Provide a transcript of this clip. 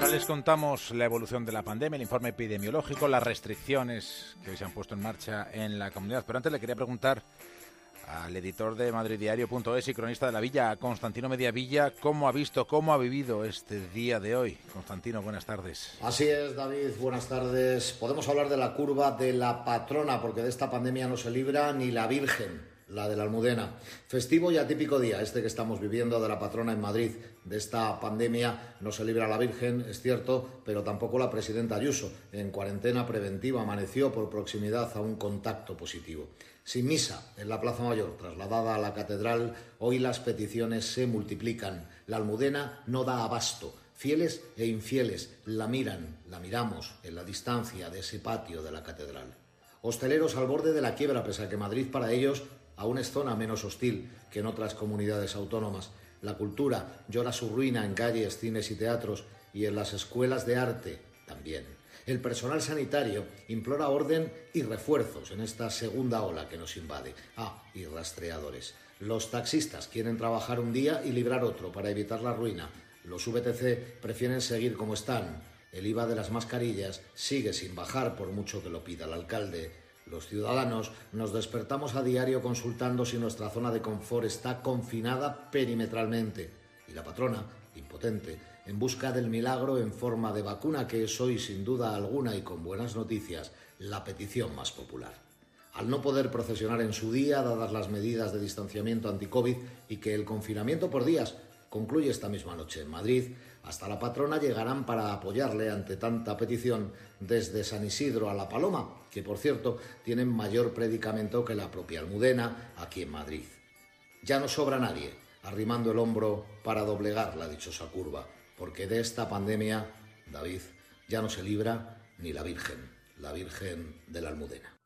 Ahora les contamos la evolución de la pandemia, el informe epidemiológico, las restricciones que se han puesto en marcha en la comunidad. Pero antes le quería preguntar al editor de madriddiario.es y cronista de la Villa, Constantino Mediavilla, cómo ha visto, cómo ha vivido este día de hoy. Constantino, buenas tardes. Así es, David, buenas tardes. Podemos hablar de la curva de la patrona, porque de esta pandemia no se libra ni la Virgen la de la Almudena. Festivo y atípico día, este que estamos viviendo de la patrona en Madrid. De esta pandemia no se libra la Virgen, es cierto, pero tampoco la presidenta Ayuso. En cuarentena preventiva amaneció por proximidad a un contacto positivo. Sin misa en la Plaza Mayor, trasladada a la catedral, hoy las peticiones se multiplican. La Almudena no da abasto. Fieles e infieles la miran, la miramos en la distancia de ese patio de la catedral. Hosteleros al borde de la quiebra, pese a que Madrid para ellos aún es zona menos hostil que en otras comunidades autónomas. La cultura llora su ruina en calles, cines y teatros y en las escuelas de arte también. El personal sanitario implora orden y refuerzos en esta segunda ola que nos invade. Ah, y rastreadores. Los taxistas quieren trabajar un día y librar otro para evitar la ruina. Los VTC prefieren seguir como están. El IVA de las mascarillas sigue sin bajar por mucho que lo pida el alcalde. Los ciudadanos nos despertamos a diario consultando si nuestra zona de confort está confinada perimetralmente y la patrona, impotente, en busca del milagro en forma de vacuna que es hoy sin duda alguna y con buenas noticias la petición más popular. Al no poder procesionar en su día, dadas las medidas de distanciamiento anti-COVID y que el confinamiento por días concluye esta misma noche en Madrid, hasta la patrona llegarán para apoyarle ante tanta petición desde San Isidro a La Paloma, que por cierto tienen mayor predicamento que la propia Almudena aquí en Madrid. Ya no sobra nadie arrimando el hombro para doblegar la dichosa curva, porque de esta pandemia, David, ya no se libra ni la Virgen, la Virgen de la Almudena.